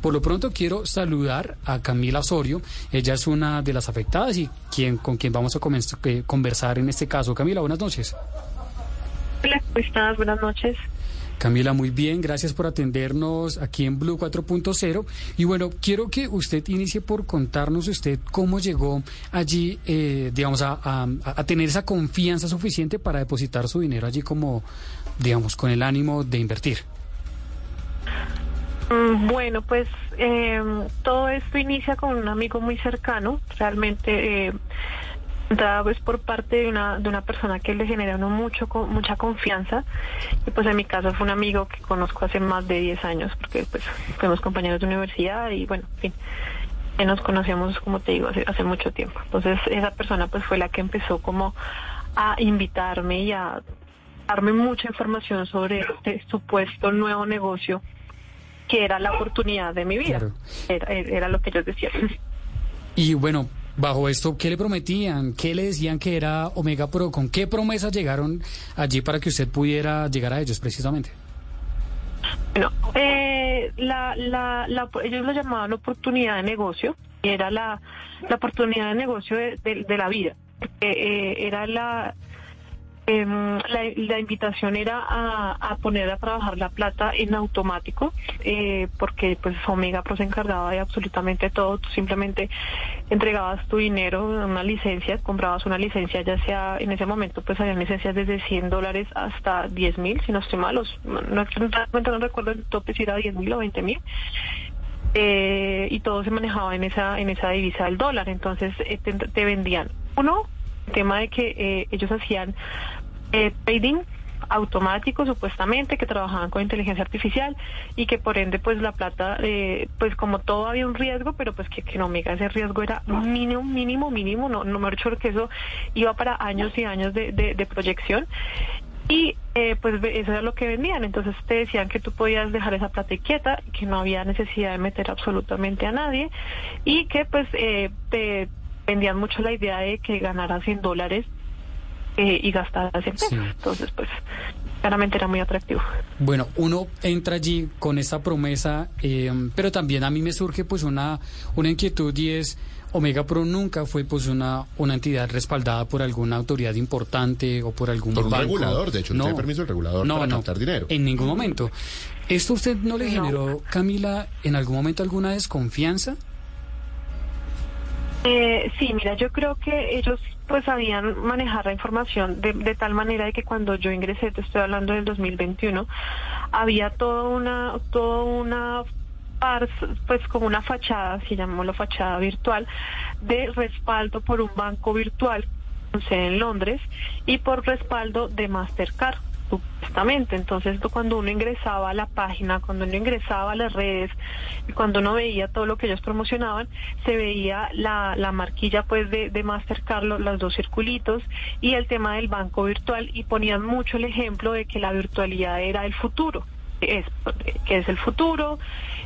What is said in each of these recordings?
Por lo pronto quiero saludar a Camila Osorio. Ella es una de las afectadas y quien, con quien vamos a eh, conversar en este caso. Camila, buenas noches. Hola, ¿cómo estás? Buenas noches. Camila, muy bien, gracias por atendernos aquí en Blue 4.0. Y bueno, quiero que usted inicie por contarnos usted cómo llegó allí, eh, digamos, a, a, tener esa confianza suficiente para depositar su dinero allí como, digamos, con el ánimo de invertir. Mm, bueno, pues eh, todo esto inicia con un amigo muy cercano, realmente eh, pues por parte de una, de una persona que le genera mucho, mucha confianza y pues en mi caso fue un amigo que conozco hace más de 10 años porque pues fuimos compañeros de universidad y bueno, en fin, nos conocíamos como te digo hace, hace mucho tiempo. Entonces esa persona pues fue la que empezó como a invitarme y a darme mucha información sobre este supuesto nuevo negocio que era la oportunidad de mi vida. Era, lo que ellos decían. Y bueno, bajo esto, ¿qué le prometían? ¿Qué le decían que era Omega Pro? ¿Con qué promesas llegaron allí para que usted pudiera llegar a ellos precisamente? Bueno, eh, la, la, ellos lo llamaban oportunidad de negocio, y era la, la oportunidad de negocio de, la vida. Eh, era la Em, la, invitación era a, poner a trabajar la plata en automático, eh, porque pues Omega Pro se encargaba de absolutamente todo. Tú simplemente entregabas tu dinero, una licencia, comprabas una licencia, ya sea en ese momento pues había licencias desde 100 dólares hasta 10 mil, si no estoy mal, no, no, recuerdo el tope si era 10 mil o 20 mil. Eh, y todo se manejaba en esa en esa divisa del dólar entonces eh, te, vendían uno tema de que ellos hacían eh, trading automático supuestamente que trabajaban con inteligencia artificial y que por ende pues la plata eh, pues como todo había un riesgo pero pues que, que no Omega ese riesgo era mínimo mínimo mínimo no no me que eso iba para años y años de, de, proyección y eh, pues eso era lo que vendían. Entonces te decían que tú podías dejar esa plata quieta, que no había necesidad de meter absolutamente a nadie y que pues eh, te vendían mucho la idea de que ganaras 100 dólares eh, y gastadas en pesos. Entonces, pues, claramente era muy atractivo. Bueno, uno entra allí con esa promesa, eh, pero también a mí me surge pues una, una inquietud y es... Omega Pro nunca fue pues una, una entidad respaldada por alguna autoridad importante o por algún por un regulador, de hecho, no, tiene permiso el regulador para captar dinero. En ningún momento. ¿Esto usted no le generó, Camila, en algún momento alguna desconfianza? Eh, sí, mira, yo creo que ellos pues sabían manejar la información de, tal manera de que cuando yo ingresé, te estoy hablando del 2021, había toda una, toda una pues como una fachada, si llamémoslo fachada virtual, de respaldo por un banco virtual con sede en Londres y por respaldo de Mastercard supuestamente. Entonces, cuando uno ingresaba a la página, cuando uno ingresaba a las redes y cuando uno veía todo lo que ellos promocionaban, se veía la, la marquilla pues de, de Mastercard, los dos circulitos y el tema del banco virtual y ponían mucho el ejemplo de que la virtualidad era el futuro es, que es el futuro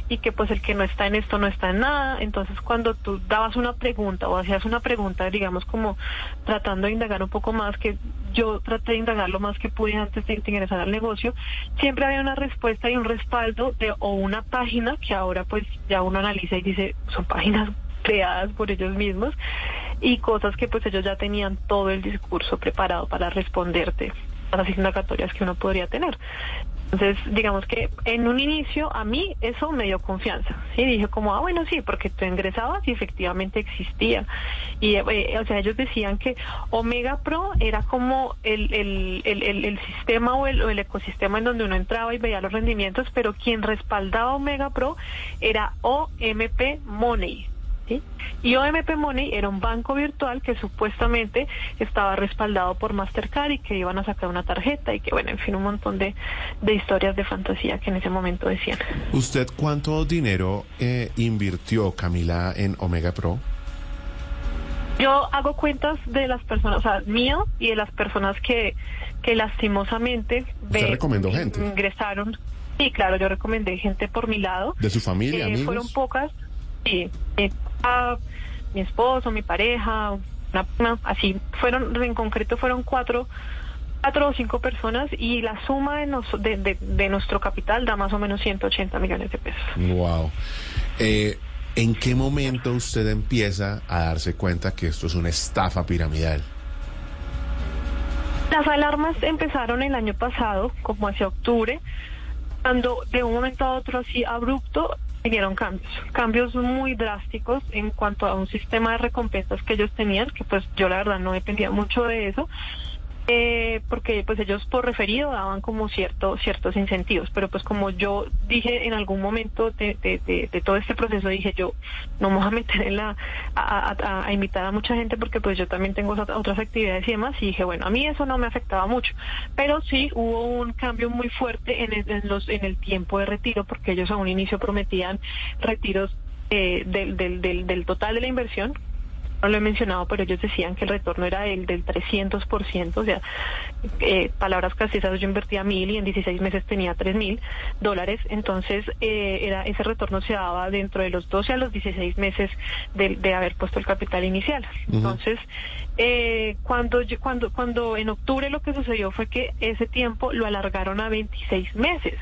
y que pues el que no está en esto no está en nada. Entonces cuando tú dabas una pregunta o hacías una pregunta, digamos como tratando de indagar un poco más, que yo traté de indagar lo más que pude antes de ingresar al negocio, siempre había una respuesta y un respaldo de o una página que ahora pues ya uno analiza y dice son páginas creadas por ellos mismos y cosas que pues ellos ya tenían todo el discurso preparado para responderte las indagatorias que uno podría tener. Entonces, digamos que en un inicio a mí eso me dio confianza. Sí, dije como, ah, bueno, sí, porque tú ingresabas y efectivamente existía. Y, eh, o sea, ellos decían que Omega Pro era como el, el, el, el sistema o el, o el, ecosistema en donde uno entraba y veía los rendimientos, pero quien respaldaba Omega Pro era OMP Money. Y OMP Money era un banco virtual que supuestamente estaba respaldado por Mastercard y que iban a sacar una tarjeta y que, bueno, en fin, un montón de, historias de fantasía que en ese momento decían. ¿Usted cuánto dinero eh, invirtió, Camila, en Omega Pro? Yo hago cuentas de las personas, o sea, mío y de las personas que, que lastimosamente recomendó gente? ingresaron. Sí, claro, yo recomendé gente por mi lado. ¿De su familia, eh, amigos? Fueron pocas, sí. Eh, mi esposo, mi pareja, una, así fueron, en concreto fueron cuatro, cuatro o cinco personas y la suma de, de, de, nuestro capital da más o menos 180 millones de pesos. Wow. Eh, ¿En qué momento usted empieza a darse cuenta que esto es una estafa piramidal? Las alarmas empezaron el año pasado, como hacia octubre, cuando de un momento a otro así abrupto vinieron cambios, cambios muy drásticos en cuanto a un sistema de recompensas que ellos tenían, que pues yo la verdad no dependía mucho de eso, eh, porque pues ellos por referido daban como cierto, ciertos incentivos, pero pues como yo dije en algún momento de, todo este proceso, dije yo no me voy a meter en la, a, invitar a mucha gente porque pues yo también tengo otras actividades y demás, y dije bueno, a mí eso no me afectaba mucho, pero sí hubo un cambio muy fuerte en el, en los, en el tiempo de retiro, porque ellos a un inicio prometían retiros eh, del, del, del, del total de la inversión, no lo he mencionado, pero ellos decían que el retorno era el del 300%, o sea, eh, palabras esas, yo invertía mil y en 16 meses tenía tres mil dólares, entonces eh, era ese retorno se daba dentro de los 12 a los 16 meses de, haber puesto el capital inicial. Entonces, eh, cuando, cuando, cuando en octubre lo que sucedió fue que ese tiempo lo alargaron a 26 meses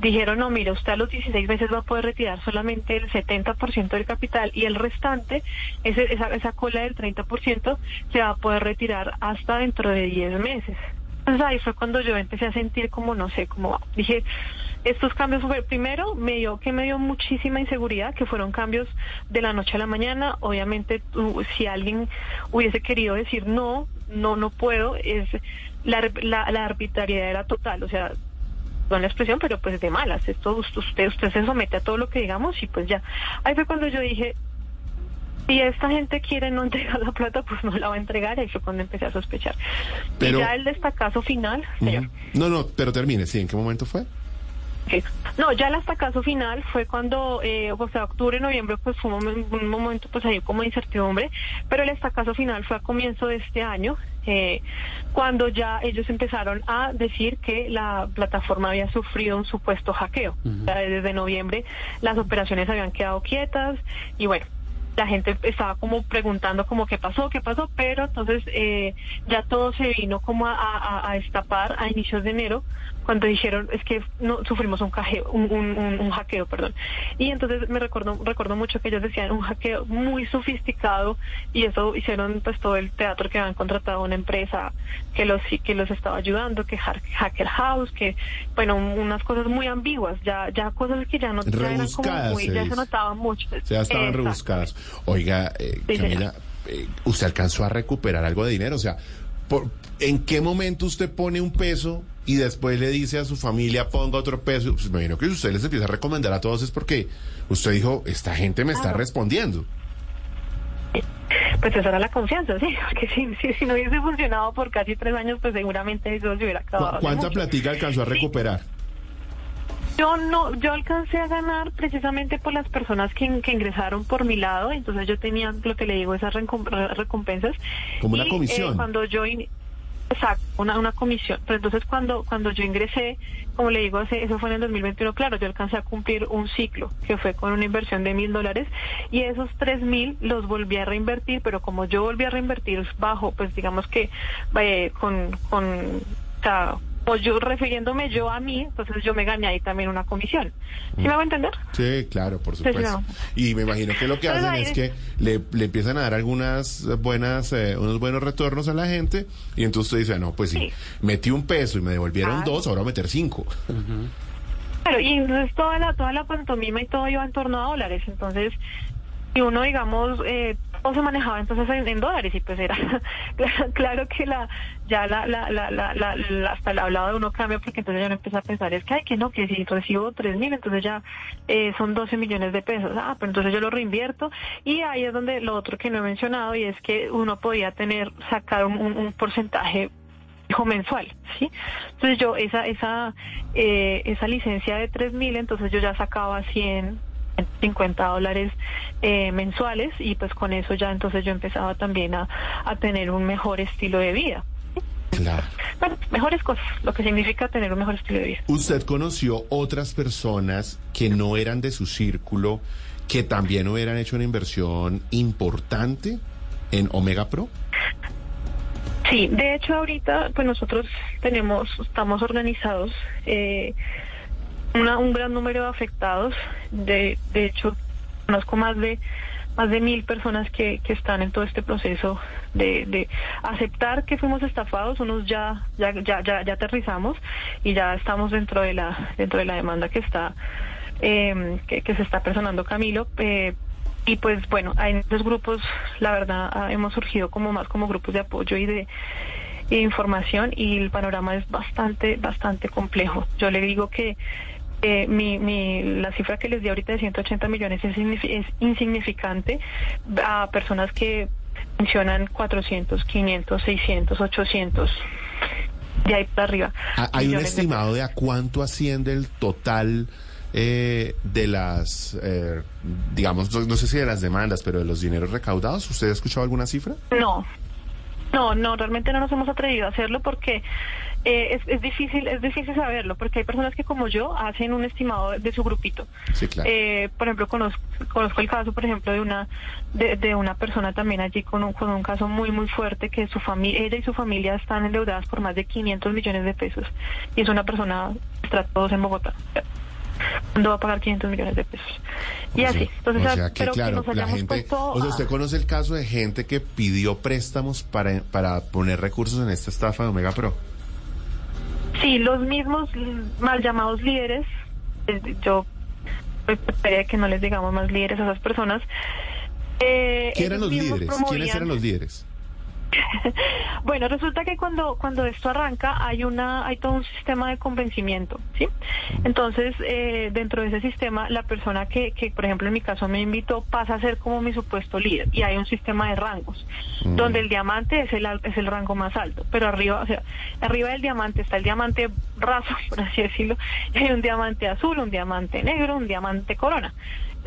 dijeron, no, mira, usted a los 16 meses va a poder retirar solamente el 70% del capital y el restante, ese, esa, esa cola del 30%, se va a poder retirar hasta dentro de 10 meses. Entonces ahí fue cuando yo empecé a sentir como, no sé, como dije, estos cambios fue, primero me dio que me dio muchísima inseguridad, que fueron cambios de la noche a la mañana. Obviamente, si alguien hubiese querido decir no, no, no puedo, es la, la, la arbitrariedad era total. O sea, la expresión, pero pues de malas. Esto usted, usted se somete a todo lo que digamos y pues ya. Ahí fue cuando yo dije, si esta gente quiere no entregar la plata, pues no la va a entregar. Ahí fue cuando empecé a sospechar. Pero, y ya el destacazo final, No, no, pero termine, sí, ¿en qué momento fue? No, ya el hasta final fue cuando, eh, o sea, octubre, noviembre, pues fue un, momento, pues ahí como de incertidumbre, pero el estacazo final fue a comienzo de este año, eh, cuando ya ellos empezaron a decir que la plataforma había sufrido un supuesto hackeo. desde noviembre las operaciones habían quedado quietas y bueno, la gente estaba como preguntando como qué pasó, qué pasó, pero entonces eh, ya todo se vino como a, a, a, destapar a inicios de enero cuando dijeron es que no sufrimos un, hackeo, un, un, hackeo, perdón. Y entonces me recuerdo, recuerdo mucho que ellos decían un hackeo muy sofisticado y eso hicieron pues todo el teatro que habían contratado una empresa que los que los estaba ayudando, que Hacker House, que bueno, unas cosas muy ambiguas, ya ya cosas que ya no ya eran como muy, ya se notaban mucho. Ya estaban rebuscadas. Oiga, eh, Camila, eh, ¿usted alcanzó a recuperar algo de dinero? O sea, por, ¿en qué momento usted pone un peso y después le dice a su familia ponga otro peso? Pues me imagino que usted les empieza a recomendar a todos es porque usted dijo, esta gente me está respondiendo. Pues esa era la confianza, sí, porque si, si, no hubiese funcionado por casi tres años, pues seguramente eso se hubiera acabado. ¿Cuánta platica alcanzó a recuperar? Yo no, yo alcancé a ganar precisamente por las personas que, ingresaron por mi lado, entonces yo tenía lo que le digo esas recompensas. Como una eh, comisión. cuando yo Exacto, una, una comisión. Pero entonces cuando, cuando yo ingresé, como le digo, eso fue en el 2021, claro, yo alcancé a cumplir un ciclo, que fue con una inversión de mil dólares, y esos tres mil los volví a reinvertir, pero como yo volví a reinvertir bajo, pues digamos que eh, con, con pues yo refiriéndome yo a mí, entonces yo me gané ahí también una comisión. ¿Sí me va a entender? Sí, claro, por supuesto. Y me imagino que lo que hacen es que le, le, empiezan a dar algunas buenas, eh, unos buenos retornos a la gente y entonces usted dice, no, pues sí, metí un peso y me devolvieron dos, ahora voy a meter cinco. Claro, y entonces toda la, toda la pantomima y todo iba en torno a dólares, entonces y uno, digamos, eh, todo se manejaba entonces en, dólares y pues era claro, que la ya la, la, la, la, hasta el hablado de uno cambia porque entonces ya no empieza a pensar es que hay que no que si recibo tres mil entonces ya eh, son 12 millones de pesos ah pero entonces yo lo reinvierto y ahí es donde lo otro que no he mencionado y es que uno podía tener sacar un, porcentaje mensual, ¿sí? Entonces yo esa esa eh, esa licencia de tres mil, entonces yo ya sacaba 100 50 dólares eh, mensuales y pues con eso ya entonces yo empezaba también a, a tener un mejor estilo de vida. Claro. Bueno, mejores cosas, lo que significa tener un mejor estilo de vida. ¿Usted conoció otras personas que no eran de su círculo que también hubieran hecho una inversión importante en Omega Pro? Sí, de hecho ahorita pues nosotros tenemos, estamos organizados eh, un gran número de afectados. De, de hecho, conozco más de más de mil personas que, que están en todo este proceso de, de aceptar que fuimos estafados, unos ya, ya, ya, ya, ya aterrizamos y ya estamos dentro de la, dentro de la demanda que está, eh, que, que, se está personando Camilo, eh, y pues bueno, en estos grupos, la verdad, hemos surgido como más como grupos de apoyo y de información y el panorama es bastante, bastante complejo. Yo le digo que eh, mi, mi, la cifra que les di ahorita de 180 millones es, es insignificante a personas que mencionan 400, 500, 600, 800 de ahí para arriba. Ah, ¿Hay un estimado de a cuánto asciende el total eh, de las, eh, digamos, no, no, sé si de las demandas, pero de los dineros recaudados? ¿Usted ha escuchado alguna cifra? No, no, no, realmente no nos hemos atrevido a hacerlo porque eh, es, es, difícil, es difícil saberlo, porque hay personas que como yo hacen un estimado de su grupito. Sí, claro. eh, por ejemplo, conozco, conozco el caso, por ejemplo, de una de, de una persona también allí con un, con un caso muy muy fuerte que su familia, ella y su familia están endeudadas por más de 500 millones de pesos y es una persona estratos en Bogotá. ¿Cuándo va a pagar 500 millones de pesos? Y o así. Sea, Entonces, o sea que, pero claro, que nos la hayamos gente, puesto o sea, a- usted conoce el caso de gente que pidió préstamos para, para poner recursos en esta estafa de Omega Pro. Sí, los mismos mal llamados líderes, eh, yo esperaría que no les digamos más líderes a esas personas. Eh, ¿Quién eran los líderes? ¿Quiénes eran los líderes? bueno, resulta que cuando cuando esto arranca hay una hay todo un sistema de convencimiento, ¿sí? Entonces, eh, dentro de ese sistema, la persona que, que, por ejemplo, en mi caso me invitó pasa a ser como mi supuesto líder y hay un sistema de rangos, Mm. donde el diamante es el es el rango más alto, pero arriba, o sea, arriba del diamante está el diamante raso, por así decirlo, y hay un diamante azul, un diamante negro, un diamante corona.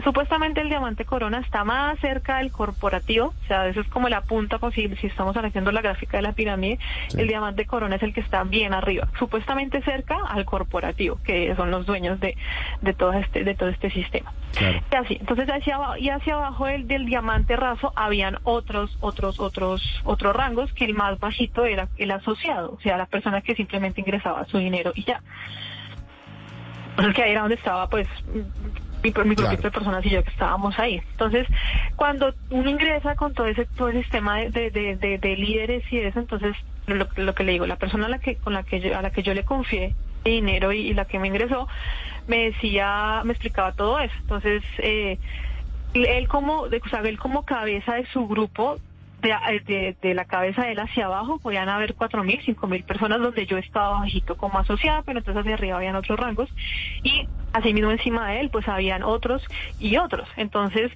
Supuestamente el diamante corona está más cerca del corporativo, o sea, eso es como la punta posible, si estamos haciendo la gráfica de la pirámide, Sí. el diamante corona es el que está bien arriba, supuestamente cerca al corporativo, que son los dueños de, de todo este, de todo este sistema. Claro. Y así, entonces hacia abajo, y hacia abajo del, del diamante raso habían otros, otros, otros, otros rangos, que el más bajito era el asociado, o sea, la persona que simplemente ingresaba su dinero y ya. Entonces que ahí era donde estaba pues mi, mi grupito Claro. de personas y yo que estábamos ahí. Entonces, cuando uno ingresa con todo ese, todo ese sistema de, de, de, de- de líderes y eso, entonces lo, lo que le digo, la persona a la que, con la que yo, a la que yo le confié dinero y, y la que me ingresó, me decía, me explicaba todo eso. Entonces, eh, él como, de- o sea, él como cabeza de su grupo, de, de, de la cabeza de él hacia abajo, podían haber cuatro mil, cinco mil personas donde yo estaba bajito como asociada, pero entonces hacia arriba habían otros rangos y asimismo encima de él pues habían otros y otros. Entonces,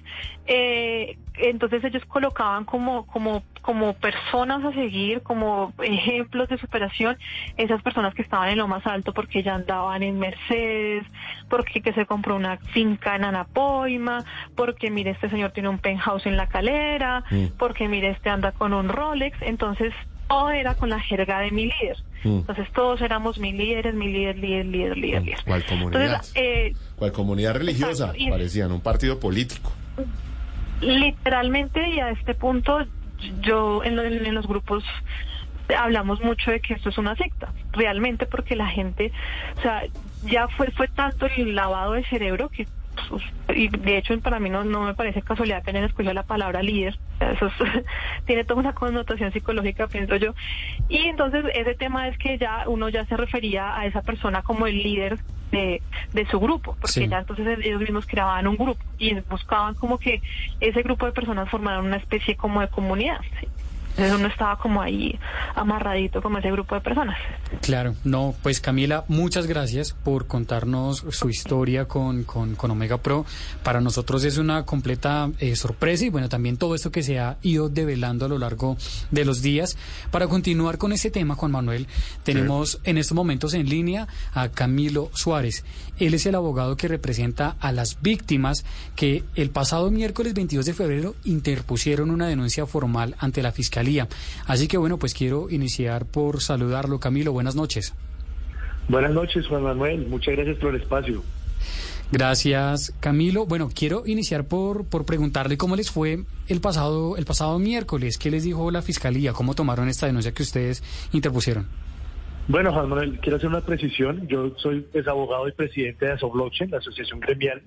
eh, entonces ellos colocaban como, como, como personas a seguir, como ejemplos de superación, esas personas que estaban en lo más alto porque ya andaban en Mercedes, porque que se compró una finca en Anapoima, porque mire este señor tiene un penthouse en la calera, Mm. porque mire este anda con un Rolex, entonces todo era con la jerga de mi líder. Mm. Entonces todos éramos mi líderes, mi líder, líder, líder, líder, líder. ¿Cuál comunidad? Entonces, eh, ¿Cuál comunidad religiosa? Exacto, y- Parecían un partido político. Literalmente y a este punto yo en, en los grupos hablamos mucho de que esto es una secta, realmente porque la gente, o sea, ya fue fue tanto el lavado de cerebro que y de hecho para mí no, no me parece casualidad que hayan escogido la palabra líder, eso es- tiene toda una connotación psicológica, pienso yo. Y entonces ese tema es que ya uno ya se refería a esa persona como el líder de, de su grupo, porque Sí. ya entonces ellos mismos creaban un grupo y buscaban como que ese grupo de personas formaran una especie como de comunidad. ¿sí? Entonces uno estaba como ahí amarradito como ese grupo de personas. Claro, no, pues Camila, muchas gracias por contarnos su historia con, con, con Omega Pro. Para nosotros es una completa eh, sorpresa y bueno, también todo esto que se ha ido develando a lo largo de los días. Para continuar con ese tema, Juan Manuel, tenemos en estos momentos en línea a Camilo Suárez. Él es el abogado que representa a las víctimas que el pasado miércoles 22 de febrero interpusieron una denuncia formal ante la Fiscalía. Así que bueno, pues quiero iniciar por saludarlo. Camilo, buenas noches. Buenas noches, Juan Manuel. Muchas gracias por el espacio. Gracias, Camilo. Bueno, quiero iniciar por, por preguntarle cómo les fue el pasado, el pasado miércoles. ¿Qué les dijo la Fiscalía? ¿Cómo tomaron esta denuncia que ustedes interpusieron? Bueno, Juan Manuel, quiero hacer una precisión. Yo soy pues, abogado y presidente de Asoblockchain, la asociación gremial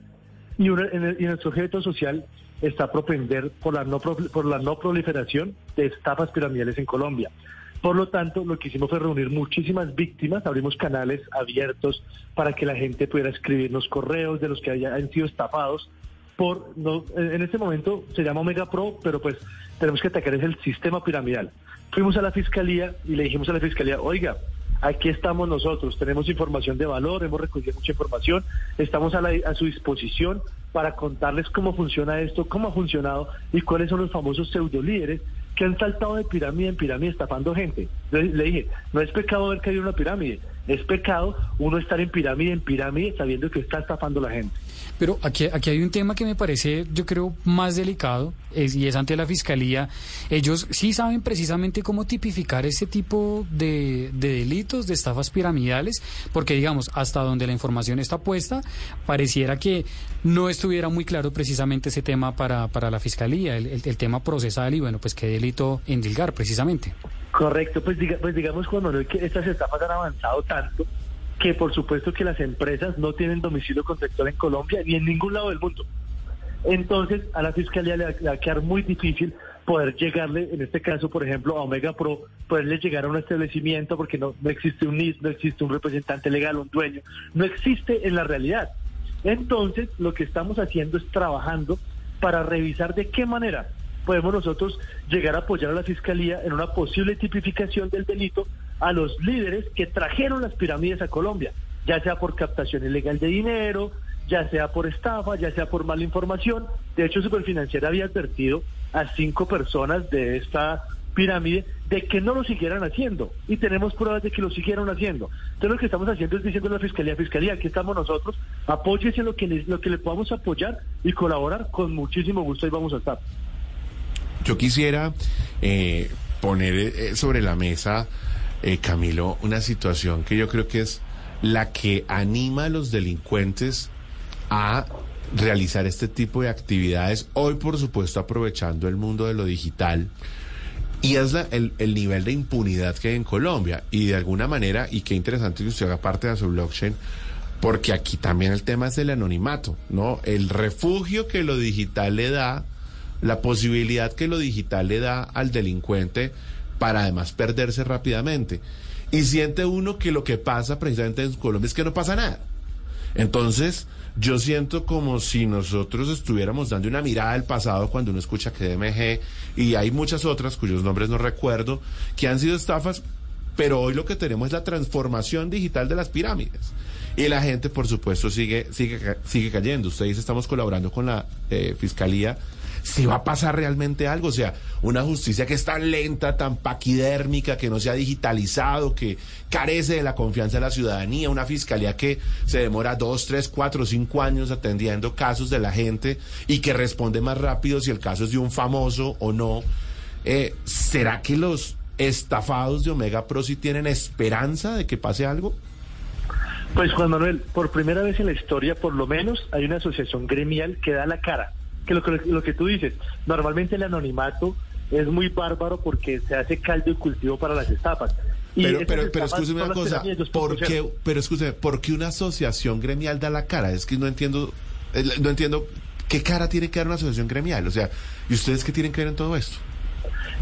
Y, nuestro objeto social está propender por la, no, por la no proliferación de estafas piramidales en Colombia. Por lo tanto, lo que hicimos fue reunir muchísimas víctimas, abrimos canales abiertos para que la gente pudiera escribirnos correos de los que hayan sido estafados. Por, no, en este momento se llama Omega Pro, pero pues tenemos que atacar es el sistema piramidal. Fuimos a la fiscalía y le dijimos a la fiscalía, oiga, aquí estamos nosotros, tenemos información de valor, hemos recogido mucha información, estamos a, a su disposición para contarles cómo funciona esto, cómo ha funcionado y cuáles son los famosos pseudo líderes que han saltado de pirámide en pirámide estafando gente. Le, le dije, no es pecado haber caído en una pirámide, es pecado uno estar en pirámide en pirámide sabiendo que está estafando la gente. Pero aquí, aquí hay un tema que me parece, yo creo, más delicado, es, y es ante la Fiscalía. Ellos sí saben precisamente cómo tipificar ese tipo de, de delitos, de estafas piramidales, porque digamos, hasta donde la información está puesta, pareciera que no estuviera muy claro precisamente ese tema para, para la Fiscalía, el, el, tema procesal y bueno, pues qué delito endilgar precisamente. Correcto, pues, pues digamos cuando que estas estafas han avanzado tanto que por supuesto que las empresas no tienen domicilio contractual en Colombia ni en ningún lado del mundo. Entonces, a la fiscalía le va a quedar muy difícil poder llegarle, en este caso, por ejemplo, a Omega Pro, poderle llegar a un establecimiento porque no, no existe un NIS, no existe un representante legal, un dueño, no existe en la realidad. Entonces, lo que estamos haciendo es trabajando para revisar de qué manera podemos nosotros llegar a apoyar a la Fiscalía en una posible tipificación del delito a los líderes que trajeron las pirámides a Colombia, ya sea por captación ilegal de dinero, ya sea por estafa, ya sea por mala información. De hecho, Superfinanciera había advertido a cinco personas de esta pirámide de que no lo siguieran haciendo y tenemos pruebas de que lo siguieron haciendo. Entonces lo que estamos haciendo es diciendo a la Fiscalía, Fiscalía, aquí estamos nosotros, apóyese en lo que, lo que le podamos apoyar y colaborar, con muchísimo gusto ahí vamos a estar. Yo quisiera eh, poner eh, sobre la mesa, eh, Camilo, una situación que yo creo que es la que anima a los delincuentes a realizar este tipo de actividades, hoy por supuesto aprovechando el mundo de lo digital, y es el, el, nivel de impunidad que hay en Colombia. Y de alguna manera, y qué interesante que usted haga parte de su blockchain, porque aquí también el tema es el anonimato, ¿no? El refugio que lo digital le da la posibilidad que lo digital le da al delincuente para además perderse rápidamente. Y siente uno que lo que pasa precisamente en Colombia es que no pasa nada. Entonces, yo siento como si nosotros estuviéramos dando una mirada al pasado cuando uno escucha que DMG y hay muchas otras cuyos nombres no recuerdo, que han sido estafas, pero hoy lo que tenemos es la transformación digital de las pirámides. Y la gente, por supuesto, sigue, sigue, sigue cayendo. Usted dice, estamos colaborando con la eh, Fiscalía si va a pasar realmente algo. O sea, una justicia que es tan lenta, tan paquidérmica, que no se ha digitalizado, que carece de la confianza de la ciudadanía, una fiscalía que se demora dos, tres, cuatro, cinco años atendiendo casos de la gente y que responde más rápido si el caso es de un famoso o no. Eh, ¿Será que los estafados de Omega Pro sí tienen esperanza de que pase algo? Pues Juan Manuel, por primera vez en la historia, por lo menos, hay una asociación gremial que da la cara que lo, lo que tú dices, normalmente el anonimato es muy bárbaro porque se hace caldo y cultivo para las estafas. pero, pero, pero escúcheme una cosa, ¿por qué, pero escúcheme, ¿por qué una asociación gremial da la cara? Es que no entiendo, eh, no entiendo qué cara tiene que dar una asociación gremial. O sea, ¿y ustedes qué tienen que ver en todo esto?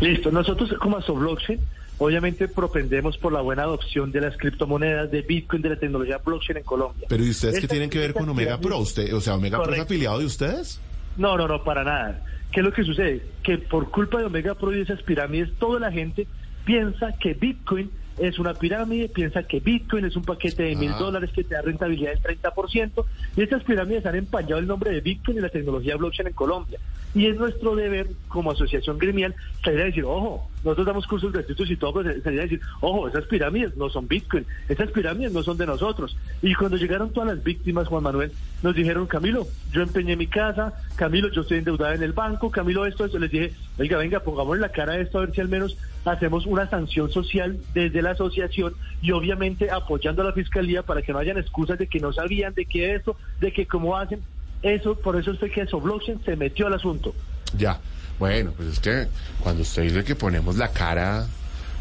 Listo, nosotros como Asoblockchain, obviamente propendemos por la buena adopción de las criptomonedas, de Bitcoin, de la tecnología blockchain en Colombia. Pero ¿y ustedes qué tienen que ver con Omega Pro? ¿Usted, o sea, ¿Omega Pro es afiliado de ustedes? No, no, no, para nada. ¿Qué es lo que sucede? Que por culpa de Omega Pro y esas pirámides, toda la gente piensa que Bitcoin es una pirámide, piensa que Bitcoin es un paquete de mil ah. dólares que te da rentabilidad del 30%, y estas pirámides han empañado el nombre de Bitcoin y la tecnología blockchain en Colombia. Y es nuestro deber como asociación gremial salir a decir, ojo, nosotros damos cursos gratuitos y todo, pero salir a decir, ojo, esas pirámides no son Bitcoin, esas pirámides no son de nosotros. Y cuando llegaron todas las víctimas, Juan Manuel, nos dijeron, Camilo, yo empeñé mi casa, Camilo, yo estoy endeudada en el banco, Camilo, esto, esto. Les dije, venga, venga, pongamos la cara a esto a ver si al menos hacemos una sanción social desde la asociación y obviamente apoyando a la fiscalía para que no hayan excusas de que no sabían, de que esto, de que cómo hacen. Eso, por eso es que eso, Blockchain se metió al asunto. Ya, bueno, pues es que cuando usted dice que ponemos la cara,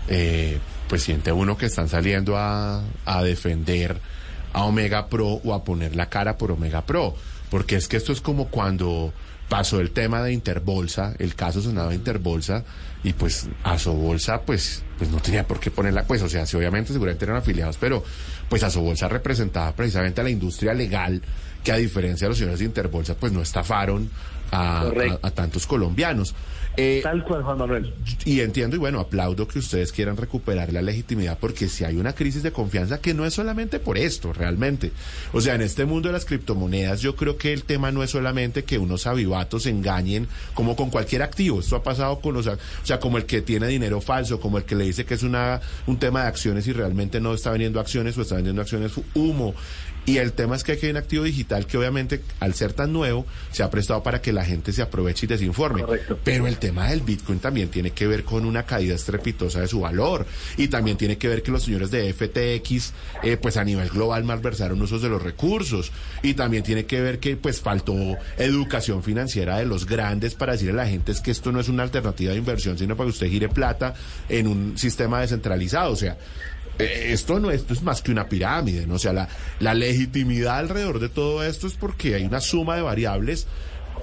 eh, pues siente uno que están saliendo a, defender a Omega Pro o a poner la cara por Omega Pro. porque es que esto es como cuando pasó el tema de Interbolsa, el caso sonado de Interbolsa, y pues Asobolsa pues, pues no tenía por qué ponerla, pues o sea, sí, obviamente seguramente eran afiliados, pero pues Asobolsa representaba precisamente a la industria legal, que a diferencia de los señores de Interbolsa, pues no estafaron a, a tantos colombianos. Eh, Tal cual, Juan Manuel. Y entiendo y bueno, aplaudo que ustedes quieran recuperar la legitimidad porque si hay una crisis de confianza que no es solamente por esto, realmente. O sea, en este mundo de las criptomonedas yo creo que el tema no es solamente que unos avivatos engañen como con cualquier activo. Esto ha pasado con los, o sea, como el que tiene dinero falso, como el que le dice que es una un tema de acciones y realmente no está vendiendo acciones o está vendiendo acciones humo. Y el tema es que hay que un activo digital que obviamente al ser tan nuevo se ha prestado para que la gente se aproveche y desinforme. Pero el tema del Bitcoin también tiene que ver con una caída estrepitosa de su valor y también tiene que ver que los señores de FTX eh, pues a nivel global malversaron usos de los recursos y también tiene que ver que pues faltó educación financiera de los grandes para decirle a la gente es que esto no es una alternativa de inversión sino para que usted gire plata en un sistema descentralizado. O sea, esto no esto es más que una pirámide, ¿no? O sea, la, la legitimidad alrededor de todo esto es porque hay una suma de variables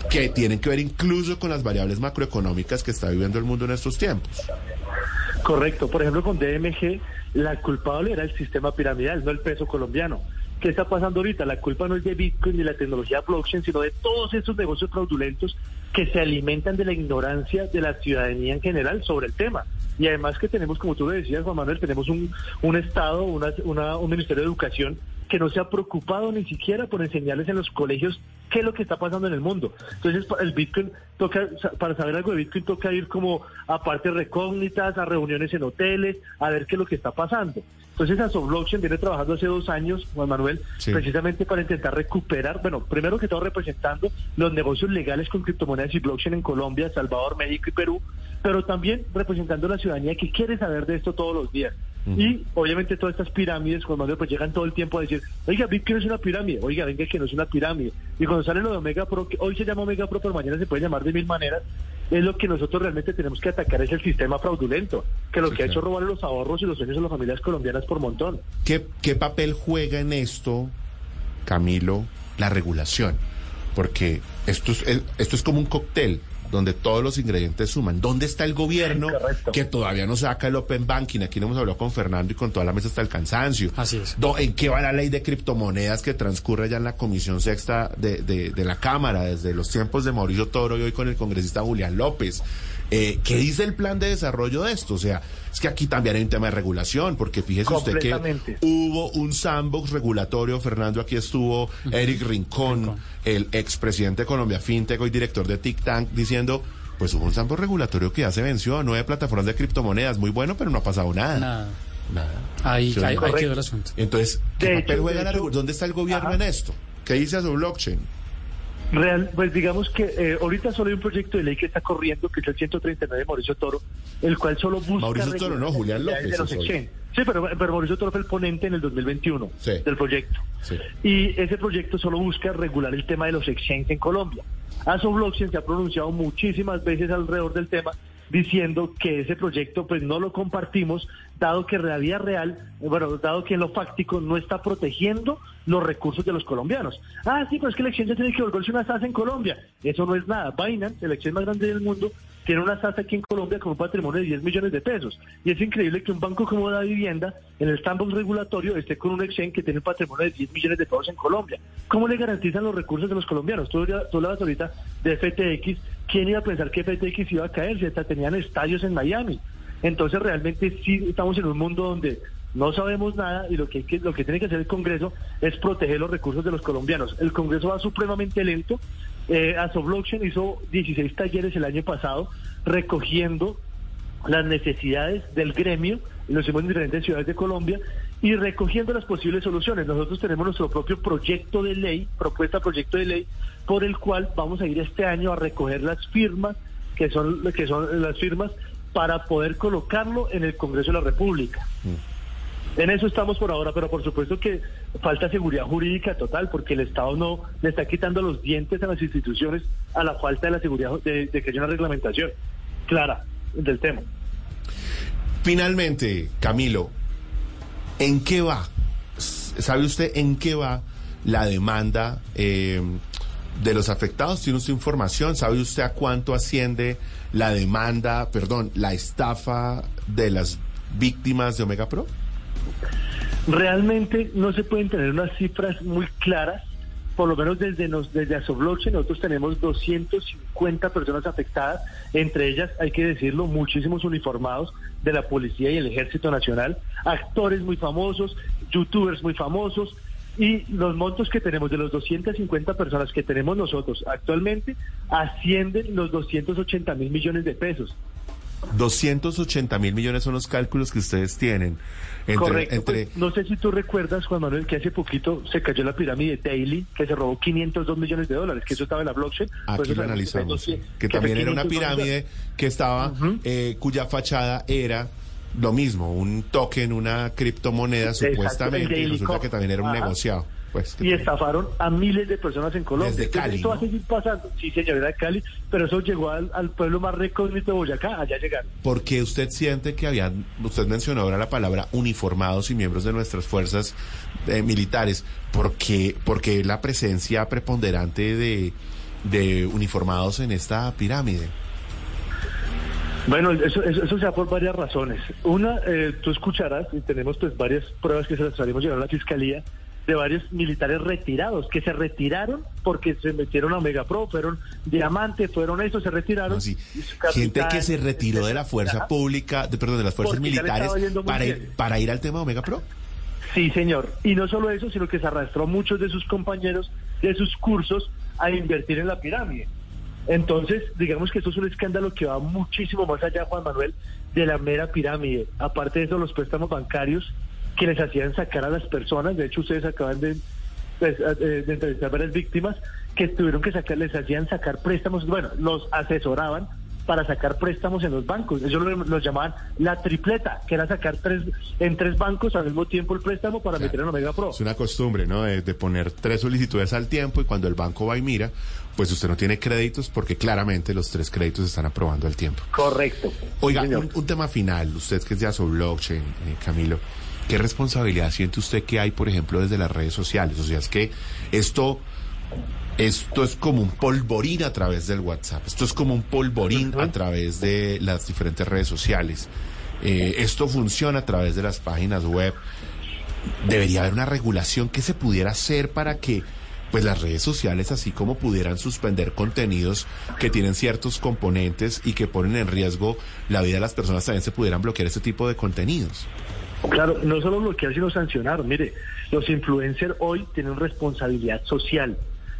que tienen que ver incluso con las variables macroeconómicas que está viviendo el mundo en estos tiempos. Correcto. Por ejemplo, con DMG, la culpable era el sistema piramidal, no el peso colombiano. ¿Qué está pasando ahorita? La culpa no es de Bitcoin ni la tecnología blockchain, sino de todos esos negocios fraudulentos que se alimentan de la ignorancia de la ciudadanía en general sobre el tema. Y además que tenemos, como tú lo decías, Juan Manuel, tenemos un, un Estado, una, un Ministerio de Educación que no se ha preocupado ni siquiera por enseñarles en los colegios qué es lo que está pasando en el mundo. Entonces, el Bitcoin toca, para saber algo de Bitcoin, toca ir como a partes recógnitas, a reuniones en hoteles, a ver qué es lo que está pasando. Entonces, Asoblockchain viene trabajando hace dos años, Juan Manuel, precisamente para intentar recuperar, bueno, primero que todo representando los negocios legales con criptomonedas y blockchain en Colombia, Salvador, México y Perú, pero también representando a la ciudadanía que quiere saber de esto todos los días. Y obviamente todas estas pirámides, Juan Manuel, pues llegan todo el tiempo a decir, oiga, Bitcoin es una pirámide, oiga, venga que no es una pirámide. Y cuando sale lo de Omega Pro, que hoy se llama Omega Pro, pero mañana se puede llamar de mil maneras, es lo que nosotros realmente tenemos que atacar, es el sistema fraudulento, que lo que ha hecho robar los ahorros y los sueños de las familias colombianas por montón. ¿Qué, ¿Qué papel juega en esto, Camilo, la regulación? Porque esto es, esto es como un cóctel donde todos los ingredientes suman. ¿Dónde está el gobierno que todavía no saca el Open Banking? Aquí no hemos hablado con Fernando y con toda la mesa está el cansancio. Así es. ¿En qué va la ley de criptomonedas que transcurre ya en la Comisión Sexta de, de la Cámara desde los tiempos de Mauricio Toro y hoy con el congresista Julián López? Eh, ¿Qué dice el plan de desarrollo de esto? O sea, es que aquí también hay un tema de regulación, porque fíjese usted que hubo un sandbox regulatorio, Fernando, aquí estuvo Eric Rincón, el expresidente de Colombia FinTech y director de Tic Tank, diciendo, pues hubo un sandbox regulatorio que ya se venció a nueve plataformas de criptomonedas, muy bueno, pero no ha pasado nada. Nada. Nada. Ahí, quedó el asunto. Entonces, ¿dónde está el gobierno en esto? ¿Qué dice a su blockchain? Real, pues digamos que eh, ahorita solo hay un proyecto de ley que está corriendo, que es el 139 de Mauricio Toro, el cual solo busca... Mauricio Toro, no, Julián López. Sí, pero, pero, Mauricio Toro fue el ponente en el 2021 del proyecto. Y ese proyecto solo busca regular el tema de los exchanges en Colombia. Aso Blockchain se ha pronunciado muchísimas veces alrededor del tema diciendo que ese proyecto pues no lo compartimos, dado que en la vida real, bueno, dado que en lo fáctico no está protegiendo los recursos de los colombianos. Ah, sí, pero es que la exchange tiene que volverse una SAS en Colombia. Eso no es nada. Binance, el exchange más grande del mundo, tiene una SAS aquí en Colombia con un patrimonio de 10 millones de pesos. Y es increíble que un banco como la vivienda, en el sandbox regulatorio, esté con un exchange que tiene un patrimonio de 10 millones de pesos en Colombia. ¿Cómo le garantizan los recursos de los colombianos? Tú, tú hablabas ahorita de FTX. ¿Quién iba a pensar que FTX iba a caer si hasta tenían estadios en Miami? Entonces realmente sí estamos en un mundo donde no sabemos nada y lo que, lo que tiene que hacer el Congreso es proteger los recursos de los colombianos. El Congreso va supremamente lento, eh, Asoblockchain hizo 16 talleres el año pasado recogiendo las necesidades del gremio, lo hicimos en diferentes ciudades de Colombia, y recogiendo las posibles soluciones. Nosotros tenemos nuestro propio proyecto de ley, propuesta proyecto de ley, por el cual vamos a ir este año a recoger las firmas, que son, que son las firmas, para poder colocarlo en el Congreso de la República. Mm. En eso estamos por ahora, pero por supuesto que falta seguridad jurídica total, porque el Estado no le está quitando los dientes a las instituciones a la falta de la seguridad de, que haya una reglamentación clara del tema. Finalmente, Camilo, ¿en qué va? ¿Sabe usted en qué va la demanda eh, de los afectados? ¿Tiene usted información? ¿Sabe usted a cuánto asciende la demanda, perdón, la estafa de las víctimas de Omega Pro? Realmente no se pueden tener unas cifras muy claras. Por lo menos desde, nos, desde Asobloche nosotros tenemos 250 personas afectadas, entre ellas, hay que decirlo, muchísimos uniformados de la Policía y el Ejército Nacional, actores muy famosos, youtubers muy famosos, y los montos que tenemos de los 250 personas que tenemos nosotros actualmente ascienden los 280 mil millones de pesos. 280 mil millones son los cálculos que ustedes tienen. Entre, Correcto. Entre... Pues, no sé si tú recuerdas, Juan Manuel, que hace poquito se cayó la pirámide Daily, que se robó 502 millones de dólares, que eso estaba en la blockchain. Aquí pues lo analizamos. Que, que, también era una pirámide que estaba, eh, cuya fachada era lo mismo, un token, una criptomoneda supuestamente, y resulta que también era un negociado. Pues, y estafaron a miles de personas en Colombia. Desde Cali, esto va a seguir pasando. Sí, señor, era de Cali, pero eso llegó al, pueblo más recógnito de Boyacá, allá llegaron. ¿Por qué usted siente que habían, usted mencionó ahora la palabra uniformados y miembros de nuestras fuerzas eh, militares? ¿Por qué, porque la presencia preponderante de, de uniformados en esta pirámide? Bueno, eso, eso, se da por varias razones. Una, eh, tú escucharás, y tenemos pues varias pruebas que se las haremos llegar a la Fiscalía, de varios militares retirados, que se retiraron porque se metieron a Omega Pro, fueron diamantes, fueron eso, se retiraron. Gente que se retiró de la fuerza pública, de, perdón, de las fuerzas militares para ir, para ir al tema Omega Pro. Sí, señor. Y no solo eso, sino que se arrastró muchos de sus compañeros de sus cursos a invertir en la pirámide. Entonces, digamos que esto es un escándalo que va muchísimo más allá, Juan Manuel, de la mera pirámide. Aparte de eso, los préstamos bancarios que les hacían sacar a las personas, de hecho ustedes acaban de, pues, eh, de entrevistar a varias víctimas que tuvieron que sacar, les hacían sacar préstamos, bueno, los asesoraban para sacar préstamos en los bancos. Ellos los llamaban la tripleta, que era sacar tres en tres bancos al mismo tiempo el préstamo para meter en Omega Pro. Es una costumbre, ¿no? De, poner tres solicitudes al tiempo y cuando el banco va y mira, pues usted no tiene créditos porque claramente los tres créditos están aprobando al tiempo. Correcto. Oiga, un, tema final, usted que es de Aso Blockchain, eh, Camilo. ¿Qué responsabilidad siente usted que hay, por ejemplo, desde las redes sociales? O sea, es que esto esto es como un polvorín a través del WhatsApp, esto es como un polvorín a través de las diferentes redes sociales. Eh, esto funciona a través de las páginas web. Debería haber una regulación que se pudiera hacer para que pues las redes sociales así como pudieran suspender contenidos que tienen ciertos componentes y que ponen en riesgo la vida de las personas también se pudieran bloquear este tipo de contenidos. Claro, no solo bloquear sino sancionar. Mire, los influencers hoy tienen responsabilidad social.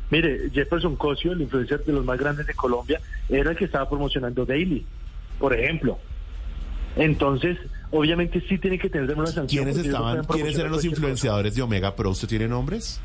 Mire, Jefferson Cosio, el influencer de los más grandes de Colombia, era el que estaba promocionando Daily, por ejemplo. Entonces, obviamente sí tiene que tener una sanción. ¿Quiénes estaban, quiénes eran los influenciadores de Omega Pro? ¿Usted tiene nombres?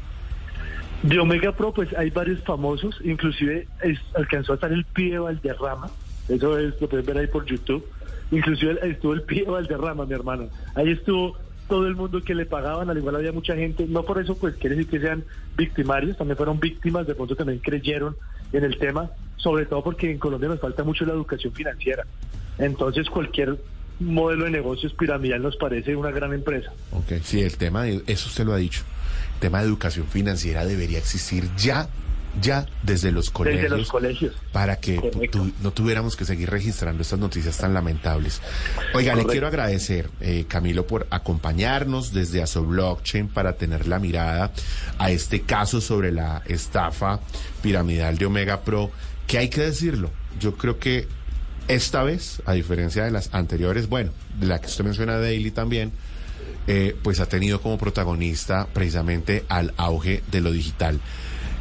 De Omega Pro, pues hay varios famosos, inclusive alcanzó a estar el pie de Valderrama, eso es, lo pueden ver ahí por YouTube, inclusive estuvo el de Valderrama, mi hermano, ahí estuvo todo el mundo que le pagaban, al igual había mucha gente, no por eso pues quiere decir que sean victimarios, también fueron víctimas, de pronto también creyeron en el tema, sobre todo porque en Colombia nos falta mucho la educación financiera. Entonces cualquier modelo de negocios piramidal nos parece una gran empresa. Ok, sí, el tema, de, eso usted lo ha dicho, el tema de educación financiera debería existir ya ya desde los colegios, para que no tuviéramos que seguir registrando estas noticias tan lamentables. Oiga, le quiero agradecer, eh, Camilo, por acompañarnos desde Aso Blockchain para tener la mirada a este caso sobre la estafa piramidal de Omega Pro, que hay que decirlo, yo creo que esta vez, a diferencia de las anteriores, bueno, de la que usted menciona Daily también, eh, pues ha tenido como protagonista precisamente al auge de lo digital.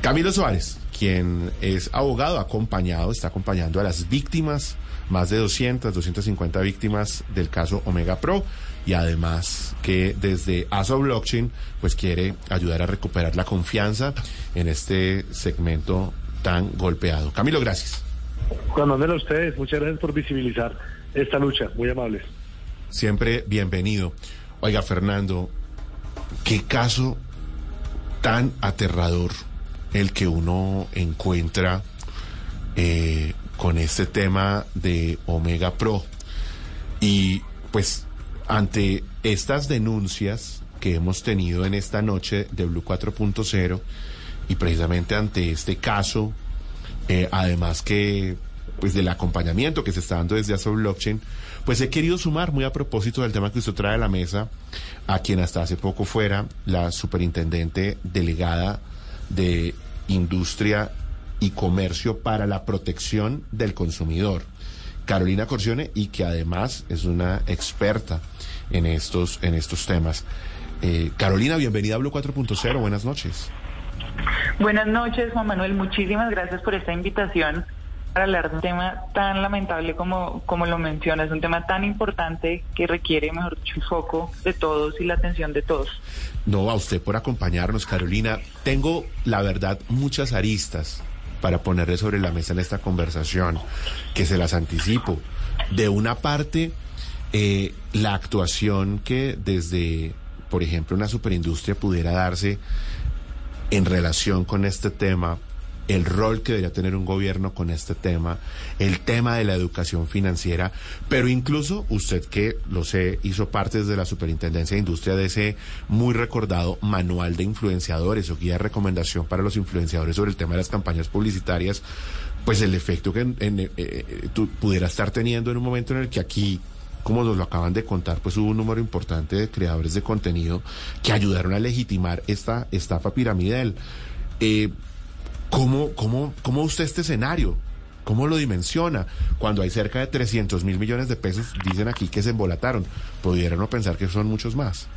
Camilo Suárez, quien es abogado, acompañado, está acompañando a las víctimas, más de 200, 250 víctimas del caso Omega Pro y además que desde ASO Blockchain pues quiere ayudar a recuperar la confianza en este segmento tan golpeado. Camilo, gracias. Juan Manuel, a ustedes, muchas gracias por visibilizar esta lucha, muy amables. Siempre bienvenido. Oiga, Fernando, qué caso tan aterrador el que uno encuentra eh, con este tema de Omega Pro. Y pues ante estas denuncias que hemos tenido en esta noche de Blue 4.0 y precisamente ante este caso, eh, además que pues del acompañamiento que se está dando desde ASO Blockchain, pues he querido sumar muy a propósito del tema que usted trae a la mesa a quien hasta hace poco fuera la superintendente delegada de Industria y Comercio para la Protección del Consumidor, Carolina Corcione, y que además es una experta en estos, en estos temas. Eh, Carolina, bienvenida a Blue 4.0, buenas noches. Buenas noches, Juan Manuel, muchísimas gracias por esta invitación para hablar de un tema tan lamentable como, como lo menciona, es un tema tan importante que requiere, mejor foco de todos y la atención de todos. No, a usted por acompañarnos, Carolina. Tengo, la verdad, muchas aristas para ponerle sobre la mesa en esta conversación, que se las anticipo. De una parte, eh, la actuación que desde, por ejemplo, una superindustria pudiera darse en relación con este tema el rol que debería tener un gobierno con este tema, el tema de la educación financiera, pero incluso usted que lo sé, hizo parte de la Superintendencia de Industria de ese muy recordado manual de influenciadores o guía de recomendación para los influenciadores sobre el tema de las campañas publicitarias, pues el efecto que eh, eh, pudiera estar teniendo en un momento en el que aquí como nos lo acaban de contar, pues hubo un número importante de creadores de contenido que ayudaron a legitimar esta estafa piramidal. Eh, ¿Cómo, cómo, cómo usted este escenario? ¿Cómo lo dimensiona? Cuando hay cerca de 300 mil millones de pesos, dicen aquí que se embolataron. ¿Pudieran no pensar que son muchos más?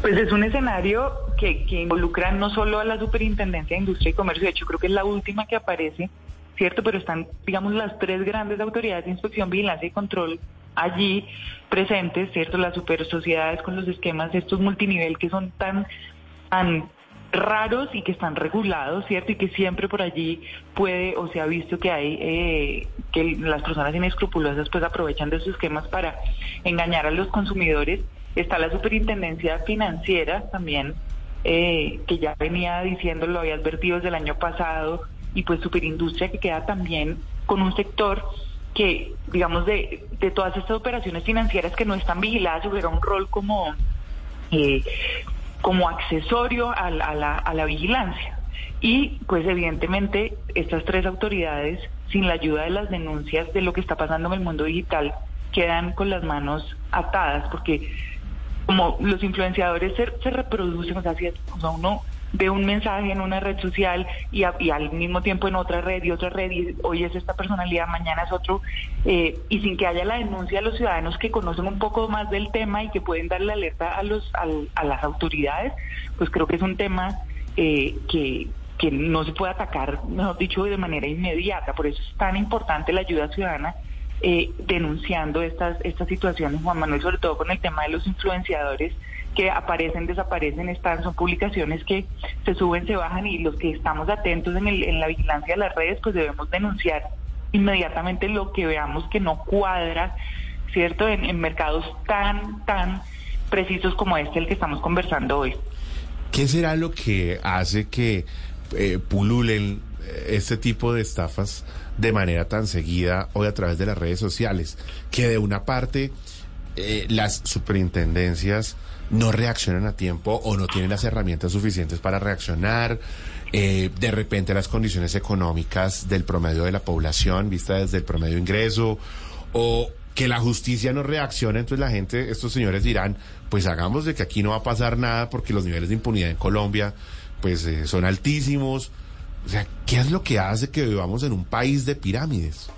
Pues es un escenario que, que involucra no solo a la Superintendencia de Industria y Comercio, de hecho creo que es la última que aparece, ¿cierto? Pero están, digamos, las tres grandes autoridades de inspección, vigilancia y control allí presentes, ¿cierto? Las super sociedades con los esquemas estos multinivel que son tan, tan raros y que están regulados, ¿cierto? Y que siempre por allí puede o se ha visto que hay, eh, que las personas inescrupulosas pues aprovechan de sus esquemas para engañar a los consumidores. Está la superintendencia financiera también, eh, que ya venía diciendo, lo había advertido desde el año pasado, y pues superindustria que queda también con un sector que, digamos, de, de todas estas operaciones financieras que no están vigiladas, hubiera un rol como... Eh, como accesorio a la, a la, vigilancia. Y pues evidentemente estas tres autoridades, sin la ayuda de las denuncias de lo que está pasando en el mundo digital, quedan con las manos atadas, porque como los influenciadores se, se reproducen, o sea, si uno ve un mensaje en una red social y, al mismo tiempo en otra red y otra red y hoy es esta personalidad, mañana es otro, eh, y sin que haya la denuncia a los ciudadanos que conocen un poco más del tema y que pueden darle alerta a, los, a, las autoridades, pues creo que es un tema eh, que, que no se puede atacar, mejor dicho, de manera inmediata. Por eso es tan importante la ayuda ciudadana eh, denunciando estas, estas situaciones, Juan Manuel, sobre todo con el tema de los influenciadores que aparecen, desaparecen, están, son publicaciones que se suben, se bajan y los que estamos atentos en, el, en la vigilancia de las redes, pues debemos denunciar inmediatamente lo que veamos que no cuadra, ¿cierto? En, mercados tan, tan precisos como este, el que estamos conversando hoy. ¿Qué será lo que hace que eh, pululen este tipo de estafas de manera tan seguida hoy a través de las redes sociales? Que de una parte eh, las superintendencias no reaccionan a tiempo o no tienen las herramientas suficientes para reaccionar. Eh, de repente las condiciones económicas del promedio de la población, vista desde el promedio ingreso, o que la justicia no reacciona, entonces la gente, estos señores dirán, pues hagamos de que aquí no va a pasar nada porque los niveles de impunidad en Colombia pues eh, son altísimos. O sea, ¿qué es lo que hace que vivamos en un país de pirámides?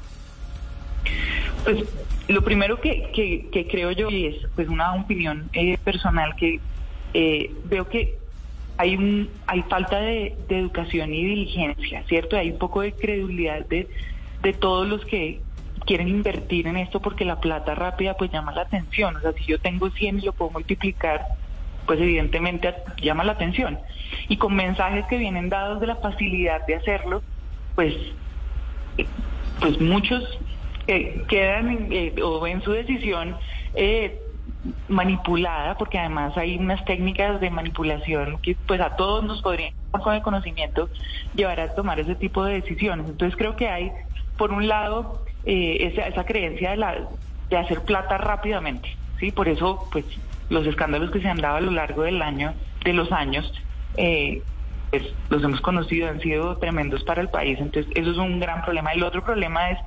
Pues lo primero que, que, creo yo y es pues una opinión eh, personal que eh, veo que hay un hay falta de, educación y diligencia, ¿cierto? Hay un poco de credulidad de, de todos los que quieren invertir en esto porque la plata rápida pues llama la atención. O sea, si yo tengo 100 y lo puedo multiplicar, pues evidentemente llama la atención. Y con mensajes que vienen dados de la facilidad de hacerlo, pues, pues muchos quedan eh, o ven su decisión eh, manipulada, porque además hay unas técnicas de manipulación que pues a todos nos podrían, con el conocimiento, llevar a tomar ese tipo de decisiones. Entonces creo que hay, por un lado, eh, esa, esa creencia de, la, de hacer plata rápidamente, ¿sí? Por eso, pues, los escándalos que se han dado a lo largo del año, de los años, pues los hemos conocido, han sido tremendos para el país. Entonces, eso es un gran problema. El otro problema es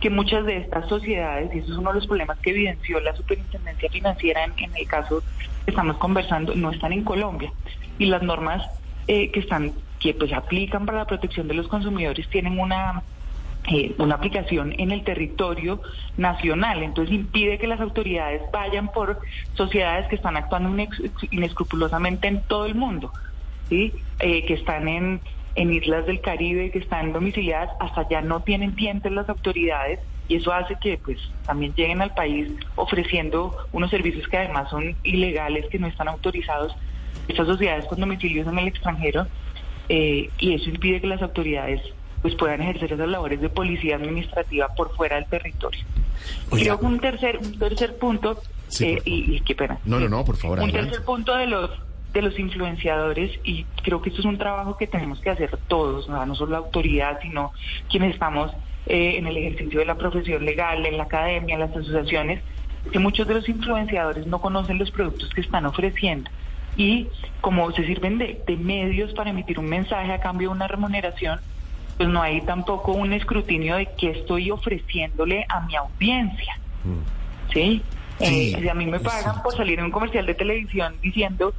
que muchas de estas sociedades, y eso es uno de los problemas que evidenció la superintendencia financiera en, el caso que estamos conversando, no están en Colombia. Y las normas eh, que están, que pues aplican para la protección de los consumidores tienen una eh, una aplicación en el territorio nacional. Entonces impide que las autoridades vayan por sociedades que están actuando inescrupulosamente en todo el mundo, ¿sí? Eh, que están en, en islas del Caribe, que están domiciliadas, hasta allá no tienen dientes las autoridades y eso hace que pues también lleguen al país ofreciendo unos servicios que además son ilegales, que no están autorizados estas sociedades con domicilios en el extranjero eh, y eso impide que las autoridades pues puedan ejercer esas labores de policía administrativa por fuera del territorio. Creo que un tercer, un tercer punto, eh, y, qué pena. No, no, no, por favor. Un tercer punto de los de los influenciadores y creo que esto es un trabajo que tenemos que hacer todos, no, solo la autoridad, sino quienes estamos eh, en el ejercicio de la profesión legal, en la academia, en las asociaciones, que muchos de los influenciadores no conocen los productos que están ofreciendo y como se sirven de, de medios para emitir un mensaje a cambio de una remuneración, pues no hay tampoco un escrutinio de qué estoy ofreciéndole a mi audiencia. Mm. ¿Sí? Eh, si a mí me pagan por salir en un comercial de televisión diciendo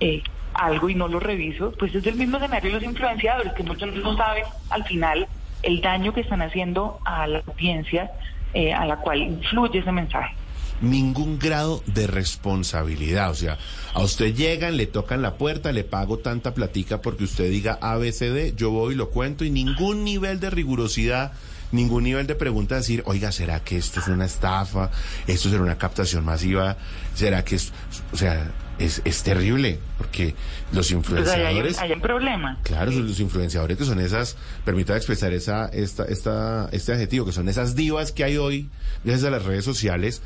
eh, algo y no lo reviso, pues es el mismo escenario de los influenciadores, que muchos no saben al final el daño que están haciendo a la audiencia eh, a la cual influye ese mensaje ningún grado de responsabilidad. O sea, a usted llegan, le tocan la puerta, le pago tanta platica porque usted diga ABCD, yo voy y lo cuento y ningún nivel de rigurosidad ningún nivel de pregunta decir, oiga, ¿será que esto es una estafa? ¿Esto será una captación masiva? ¿Será que es, o sea, es, es terrible? Porque los influenciadores... hay, un problema. Claro, los influenciadores que son esas, permítame expresar esa, esta, esta, este adjetivo, que son esas divas que hay hoy, gracias a las redes sociales,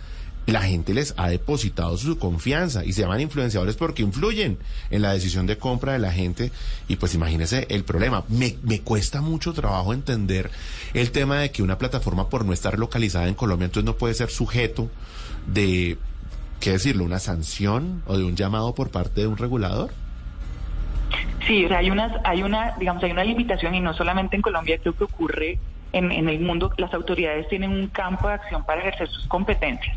la gente les ha depositado su confianza y se llaman influenciadores porque influyen en la decisión de compra de la gente y pues imagínese el problema. Me, me cuesta mucho trabajo entender el tema de que una plataforma por no estar localizada en Colombia entonces no puede ser sujeto de, ¿qué decirlo?, una sanción o de un llamado por parte de un regulador. Sí, o sea, hay una, hay una, digamos, hay una limitación y no solamente en Colombia, creo que ocurre en, en el mundo, las autoridades tienen un campo de acción para ejercer sus competencias.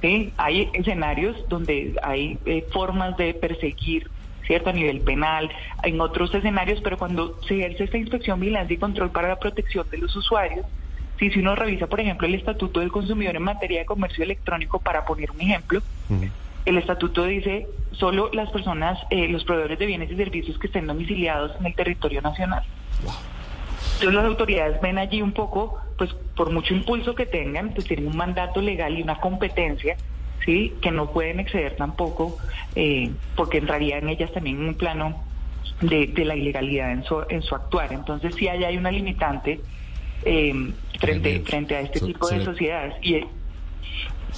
¿Sí? Hay escenarios donde hay eh, formas de perseguir ¿cierto? A nivel penal, en otros escenarios, pero cuando se ejerce esta inspección, vigilancia y control para la protección de los usuarios, si, si uno revisa, por ejemplo, el Estatuto del Consumidor en materia de comercio electrónico, para poner un ejemplo, el Estatuto dice solo las personas, eh, los proveedores de bienes y servicios que estén domiciliados en el territorio nacional. Entonces las autoridades ven allí un poco, pues por mucho impulso que tengan, pues tienen un mandato legal y una competencia, sí, que no pueden exceder tampoco, eh, porque entraría en ellas también un plano de, la ilegalidad en su, en su actuar. Entonces sí hay, hay una limitante eh, frente, frente a este tipo de sociedades. Y,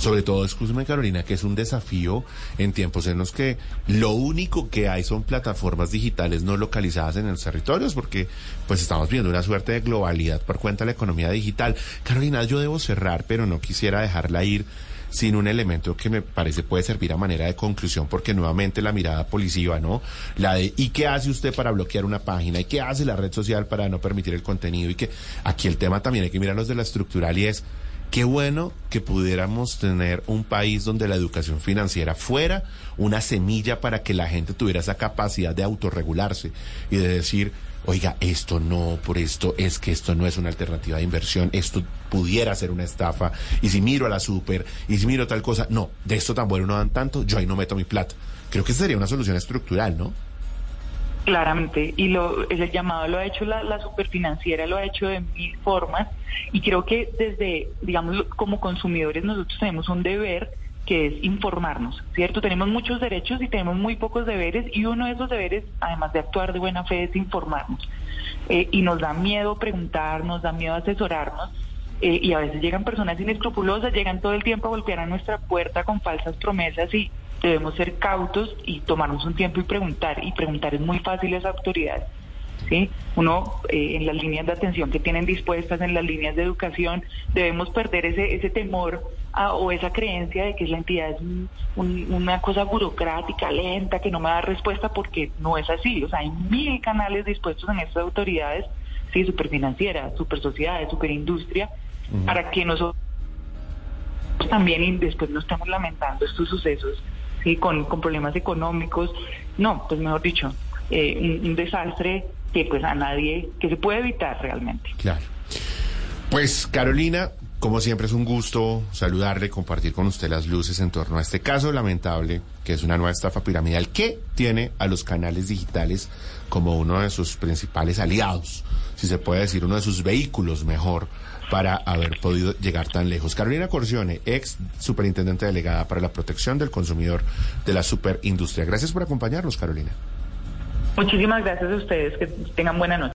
sobre todo, escúcheme Carolina, que es un desafío en tiempos en los que lo único que hay son plataformas digitales no localizadas en los territorios, porque pues estamos viendo una suerte de globalidad por cuenta de la economía digital. Carolina, yo debo cerrar, pero no quisiera dejarla ir sin un elemento que me parece puede servir a manera de conclusión, porque nuevamente la mirada policiva, ¿no? La de ¿y qué hace usted para bloquear una página? ¿Y qué hace la red social para no permitir el contenido? Y que aquí el tema también hay que mirar los de la estructural y es Qué bueno que pudiéramos tener un país donde la educación financiera fuera una semilla para que la gente tuviera esa capacidad de autorregularse y de decir, oiga, esto no, por esto es que esto no es una alternativa de inversión, esto pudiera ser una estafa, y si miro a la super, y si miro tal cosa, no, de esto tan bueno no dan tanto, yo ahí no meto mi plata. Creo que sería una solución estructural, ¿no? Claramente, y lo, el llamado lo ha hecho la, la superfinanciera, lo ha hecho de mil formas, y creo que desde, digamos, como consumidores nosotros tenemos un deber que es informarnos, ¿cierto? Tenemos muchos derechos y tenemos muy pocos deberes, y uno de esos deberes, además de actuar de buena fe, es informarnos. Eh, y nos da miedo preguntar, nos da miedo asesorarnos, eh, y a veces llegan personas inescrupulosas, llegan todo el tiempo a golpear a nuestra puerta con falsas promesas y debemos ser cautos y tomarnos un tiempo y preguntar. Y preguntar es muy fácil a las autoridades. ¿sí? Uno, eh, en las líneas de atención que tienen dispuestas, en las líneas de educación, debemos perder ese, ese temor o esa creencia de que la entidad es una cosa burocrática, lenta, que no me da respuesta porque no es así. O sea, hay mil canales dispuestos en estas autoridades, sí, superfinancieras, super sociedades, superindustria, para que nosotros también y después no estemos lamentando estos sucesos, sí, con, con problemas económicos. No, pues mejor dicho, eh, un, un desastre que pues a nadie, que se puede evitar realmente. Claro. Pues Carolina, como siempre es un gusto saludarle, compartir con usted las luces en torno a este caso lamentable, que es una nueva estafa piramidal que tiene a los canales digitales como uno de sus principales aliados, si se puede decir, uno de sus vehículos mejor para haber podido llegar tan lejos. Carolina Corcione, ex superintendente delegada para la protección del consumidor de la superindustria. Gracias por acompañarnos, Carolina. Muchísimas gracias a ustedes, que tengan buena noche.